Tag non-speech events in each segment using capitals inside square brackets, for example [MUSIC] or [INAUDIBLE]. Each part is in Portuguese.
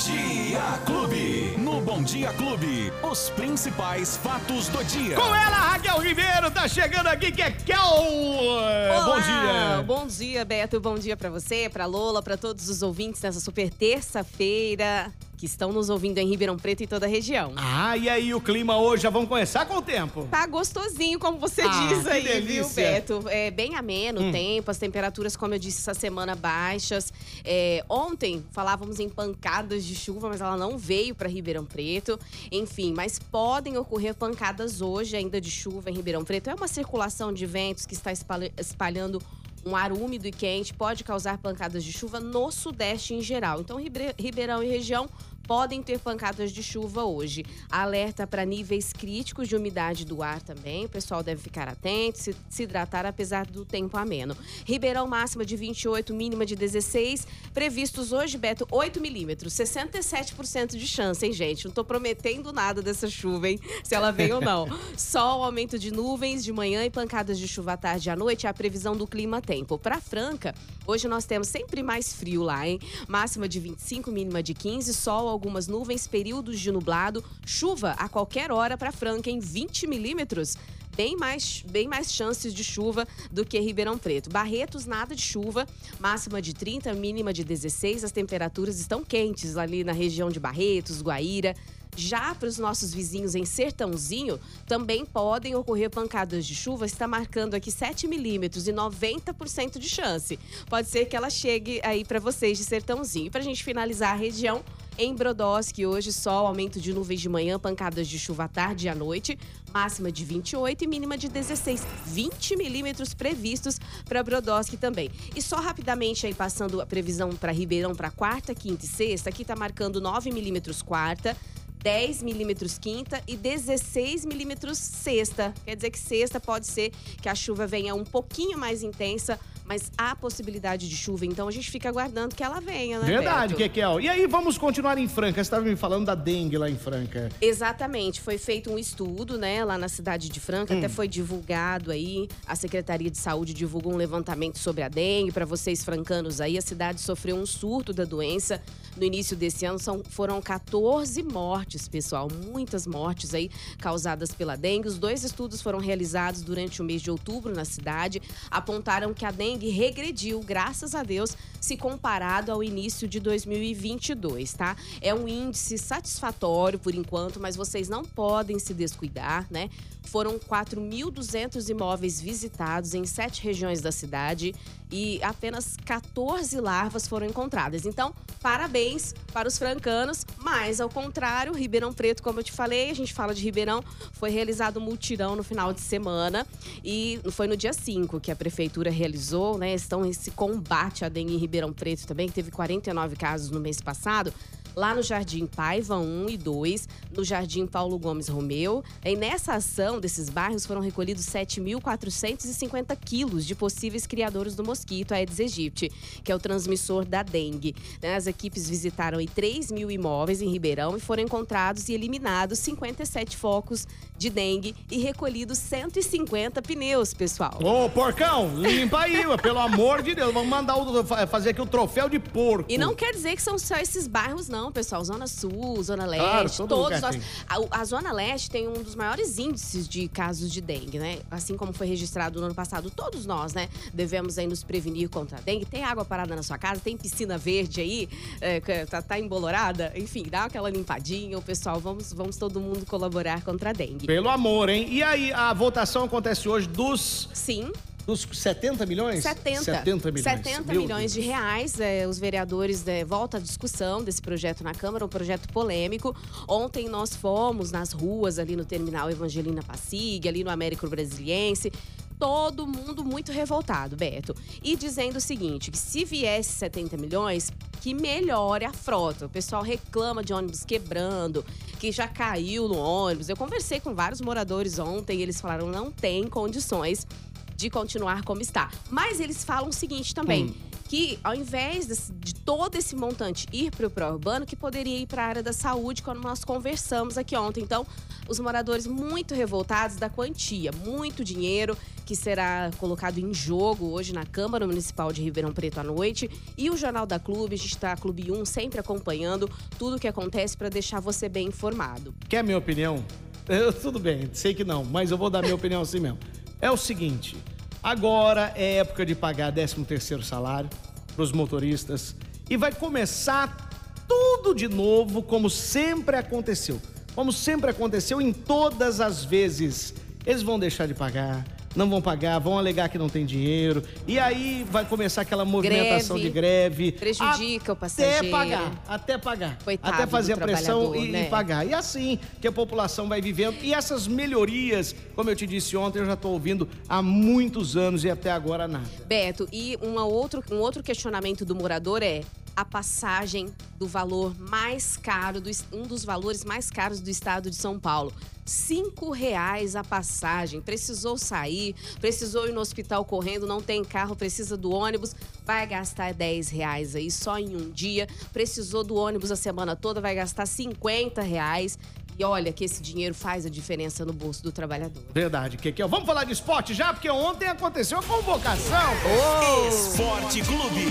Dia Clube. No Bom Dia Clube, os principais fatos do dia. Com ela, Raquel Ribeiro, tá chegando aqui, que é Kel. Olá, Bom dia. Bom dia, Beto. Bom dia pra você, pra Lola, pra todos os ouvintes nessa super terça-feira que estão nos ouvindo em Ribeirão Preto e toda a região. Ah, e aí o clima hoje? Já vamos começar com o tempo. Tá gostosinho, como você Ah, diz aí, delícia. viu, Beto? É bem ameno Hum. o tempo, as temperaturas, como eu disse, essa semana baixas. É, ontem falávamos em pancadas de chuva, mas ela não veio para Ribeirão Preto. Enfim, mas podem ocorrer pancadas hoje ainda de chuva em Ribeirão Preto. É uma circulação de ventos que está espalha- espalhando um ar úmido e quente, pode causar pancadas de chuva no sudeste em geral. Então, Ribe- Ribeirão e região podem ter pancadas de chuva hoje. Alerta para níveis críticos de umidade do ar também. O pessoal deve ficar atento, se, se hidratar apesar do tempo ameno. Ribeirão máxima de 28, mínima de 16. Previstos hoje, Beto, 8 milímetros. 67% de chance, hein, gente? Não tô prometendo nada dessa chuva, hein? Se ela vem ou não. [LAUGHS] Sol, aumento de nuvens de manhã e pancadas de chuva à tarde e à noite é a previsão do clima-tempo. Para Franca, hoje nós temos sempre mais frio lá, hein? Máxima de 25, mínima de 15, sol, algumas nuvens, períodos de nublado, chuva a qualquer hora para Franca em 20 milímetros. Bem mais, bem mais chances de chuva do que Ribeirão Preto. Barretos, nada de chuva, máxima de 30, mínima de 16. As temperaturas estão quentes ali na região de Barretos, Guaíra. Já para os nossos vizinhos em Sertãozinho, também podem ocorrer pancadas de chuva. Está marcando aqui 7 milímetros e 90% de chance. Pode ser que ela chegue aí para vocês de Sertãozinho. E para a gente finalizar a região, em Brodowski, hoje sol, aumento de nuvens de manhã, pancadas de chuva à tarde e à noite, máxima de 28 e mínima de 16. 20 milímetros previstos para Brodowski também. E só rapidamente aí passando a previsão para Ribeirão para quarta, quinta e sexta, aqui tá marcando 9 milímetros quarta. 10 milímetros quinta e 16 milímetros sexta. Quer dizer que sexta pode ser que a chuva venha um pouquinho mais intensa, mas há possibilidade de chuva. Então a gente fica aguardando que ela venha, né? Verdade, Beto? Kekel. E aí, vamos continuar em Franca. Você estava me falando da dengue lá em Franca. Exatamente, foi feito um estudo, né, lá na cidade de Franca, até foi divulgado aí, a Secretaria de Saúde divulgou um levantamento sobre a dengue para vocês francanos aí, a cidade sofreu um surto da doença no início desse ano, são, foram 14 mortes, pessoal, muitas mortes aí causadas pela dengue. Os dois estudos foram realizados durante o mês de outubro na cidade, apontaram que a dengue regrediu, graças a Deus, se comparado ao início de 2022, tá? É um índice satisfatório por enquanto, mas vocês não podem se descuidar, né? Foram 4.200 imóveis visitados em sete regiões da cidade e apenas 14 larvas foram encontradas. Então, parabéns para os francanos, mas ao contrário, Ribeirão Preto, como eu te falei, a gente fala de Ribeirão, foi realizado um mutirão no final de semana e foi no dia 5 que a prefeitura realizou, né? Estão esse combate à dengue em Ribeirão Preto também, que teve 49 casos no mês passado lá no Jardim Paiva 1 e 2, no Jardim Paulo Gomes Romeu. E nessa ação desses bairros foram recolhidos 7.450 quilos de possíveis criadores do mosquito Aedes aegypti, que é o transmissor da dengue. Né, As equipes visitaram aí 3 mil imóveis em Ribeirão e foram encontrados e eliminados 57 focos de dengue e recolhidos 150 pneus, pessoal. Ô, porcão, limpa aí, [LAUGHS] pelo amor de Deus. Vamos mandar o, fazer aqui o troféu de porco. E não quer dizer que são só esses bairros, não, pessoal. Zona Sul, Zona Leste, Claro, todo todos nós. A, a Zona Leste tem um dos maiores índices de casos de dengue, né? Assim como foi registrado no ano passado. Todos nós, né, devemos aí nos prevenir contra a dengue. Tem água parada na sua casa, tem piscina verde aí, é, tá, tá embolorada. Enfim, dá aquela limpadinha. O pessoal, vamos, vamos todo mundo colaborar contra a dengue. Pelo amor, hein? E aí, a votação acontece hoje dos, Sim, dos 70 milhões? 70. 70 milhões. 70 Meu milhões de reais. é, os vereadores é, voltam à discussão desse projeto na Câmara, um projeto polêmico. Ontem nós fomos nas ruas ali no terminal Evangelina Passig, ali no Américo Brasiliense. Todo mundo muito revoltado, Beto. E dizendo o seguinte: que se viesse 70 milhões, que melhore a frota. O pessoal reclama de ônibus quebrando, que já caiu no ônibus. Eu conversei com vários moradores ontem e eles falaram não tem condições de continuar como está. Mas eles falam o seguinte também. que ao invés de, de todo esse montante ir para o pró-urbano, que poderia ir para a área da saúde, quando nós conversamos aqui ontem. Então, os moradores muito revoltados da quantia, muito dinheiro que será colocado em jogo hoje na Câmara Municipal de Ribeirão Preto à noite. E o Jornal da Clube, a gente está Clube 1 sempre acompanhando tudo o que acontece para deixar você bem informado. Quer a minha opinião? Eu, tudo bem, sei que não, mas eu vou dar minha [LAUGHS] opinião assim mesmo. É o seguinte, agora é época de pagar 13 terceiro salário para os motoristas e vai começar tudo de novo como sempre aconteceu. Como sempre aconteceu em todas as vezes. Eles vão deixar de pagar, não vão pagar, vão alegar que não tem dinheiro. E aí vai começar aquela movimentação Greve, de greve. prejudica o passageiro. Até pagar, até pagar. Coitado até fazer a pressão e, né? e pagar. E assim que a população vai vivendo. E essas melhorias, como eu te disse ontem, eu já estou ouvindo há muitos anos e até agora nada. Beto, e uma outro, um outro questionamento do morador é a passagem do valor mais caro, do, um dos valores mais caros do estado de São Paulo. Cinco reais a passagem. Precisou sair, precisou ir no hospital correndo, não tem carro, precisa do ônibus, vai gastar 10 reais aí só em um dia. Precisou do ônibus a semana toda, vai gastar 50 reais. E olha que esse dinheiro faz a diferença no bolso do trabalhador. Verdade, que Vamos falar de esporte já, porque ontem aconteceu a convocação. Esporte Clube.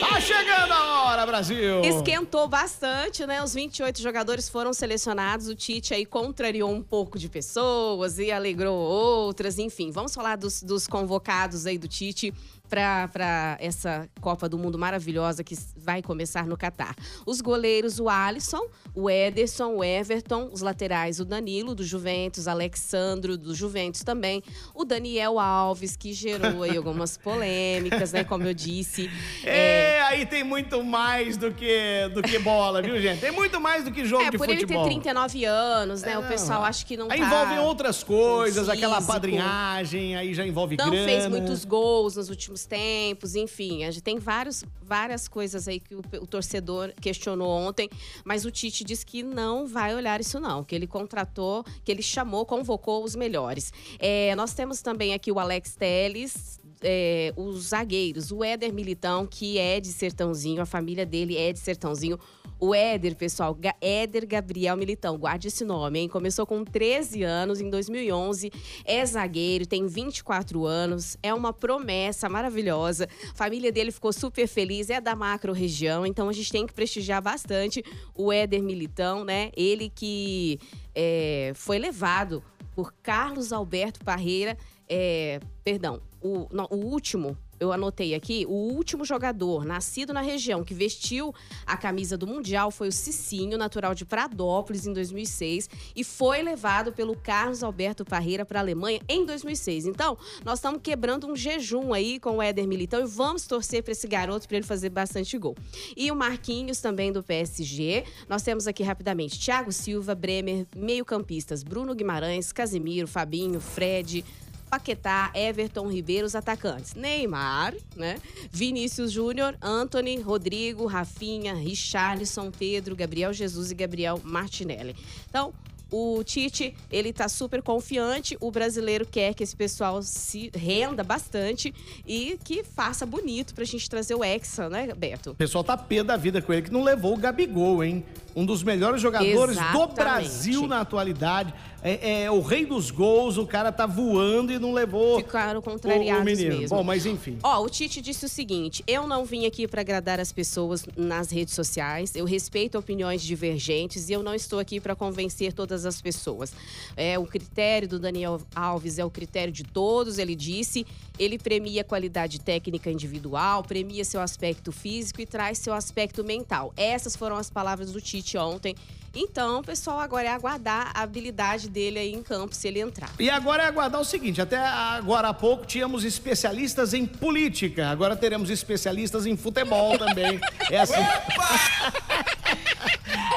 Tá chegando a hora, Brasil! Esquentou bastante, né? Os 28 jogadores foram selecionados. O Tite aí contrariou um pouco de pessoas e alegrou outras. Enfim, vamos falar dos, dos convocados aí do Tite para essa Copa do Mundo maravilhosa que vai começar no Catar. Os goleiros, o Alisson, o Ederson, o Everton, os laterais, o Danilo, do Juventus, Alexandro, do Juventus também, o Daniel Alves, que gerou aí [LAUGHS] algumas polêmicas, né? Como eu disse. É, aí tem muito mais do que, do que bola, viu, gente? Tem muito mais do que jogo É, de por ele futebol. ter 39 anos, né? É, o pessoal acha que não Aí tá envolvem outras coisas, aquela padrinhagem, aí já envolve Não grana. fez muitos gols nos últimos tempos, enfim. A gente tem vários, várias coisas aí que o, o torcedor questionou ontem, mas o Tite disse que não vai olhar isso não, que ele contratou, que ele chamou, convocou os melhores. É, nós temos também aqui o Alex Teles, é, os zagueiros, o Éder Militão, que é de Sertãozinho, a família dele é de Sertãozinho. O Éder, pessoal, Éder Gabriel Militão, guarde esse nome, hein? Começou com 13 anos, em 2011, é zagueiro, tem 24 anos, é uma promessa maravilhosa. A família dele ficou super feliz, é da macro região, então a gente tem que prestigiar bastante o Éder Militão, né? Ele que é, foi levado por Carlos Alberto Parreira, é, perdão, o, não, o último, eu anotei aqui, o último jogador nascido na região que vestiu a camisa do Mundial foi o Cicinho, natural de Pradópolis, em 2006, e foi levado pelo Carlos Alberto Parreira para a Alemanha em 2006. Então, nós estamos quebrando um jejum aí com o Éder Militão e vamos torcer para esse garoto para ele fazer bastante gol. E o Marquinhos também do PSG. Nós temos aqui rapidamente Thiago Silva, Bremer, meio-campistas Bruno Guimarães, Casimiro, Fabinho, Fred, Paquetá, Everton Ribeiro, os atacantes. Neymar, né? Vinícius Júnior, Anthony, Rodrigo, Rafinha, Richarlison, Pedro, Gabriel Jesus e Gabriel Martinelli. Então, o Tite, ele tá super confiante. O brasileiro quer que esse pessoal se renda bastante e que faça bonito pra gente trazer o Hexa, né, Beto? O pessoal tá pé da vida com ele, que não levou o Gabigol, hein? Um dos melhores jogadores do Exatamente. Brasil na atualidade. É, é o rei dos gols, o cara tá voando e não levou Ficaram o, contrariados o menino. mesmo. Bom, mas enfim. Ó, o Tite disse o seguinte: eu não vim aqui para agradar as pessoas nas redes sociais. Eu respeito opiniões divergentes e eu não estou aqui para convencer todas as pessoas. É o critério do Daniel Alves é o critério de todos. Ele disse. Ele premia a qualidade técnica individual, premia seu aspecto físico e traz seu aspecto mental. Essas foram as palavras do Tite ontem. Então, pessoal, agora é aguardar a habilidade dele aí em campo se ele entrar. E agora é aguardar o seguinte: até agora há pouco tínhamos especialistas em política, agora teremos especialistas em futebol também. [LAUGHS] É assim.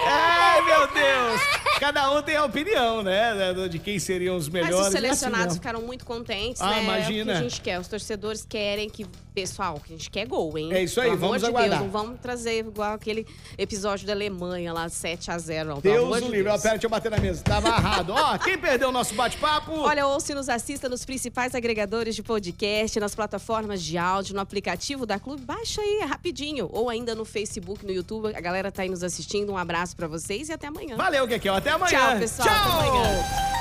Ai, meu Deus! Cada um tem a opinião, né? De quem seriam os melhores. Mas os assim selecionados mesmo. ficaram muito contentes, Ah, né? É o imagina. que a gente quer. Os torcedores querem que Pessoal, que a gente quer gol, hein? É isso aí, Pelo vamos de aguardar. Deus, não vamos trazer igual aquele episódio da Alemanha lá, 7 a 0 não. Pelo Deus amor o de livre. Ó. Pera, deixa eu bater na mesa. Tava amarrado. Ó, quem perdeu o nosso bate-papo? Olha, ouça e nos assista nos principais agregadores de podcast, nas plataformas de áudio, no aplicativo da Clube. Baixa aí, é rapidinho. Ou ainda no Facebook, no YouTube. A galera tá aí nos assistindo. Um abraço pra vocês e até amanhã. Valeu, Kekel. Até amanhã. Tchau, pessoal. Até Tchau. amanhã.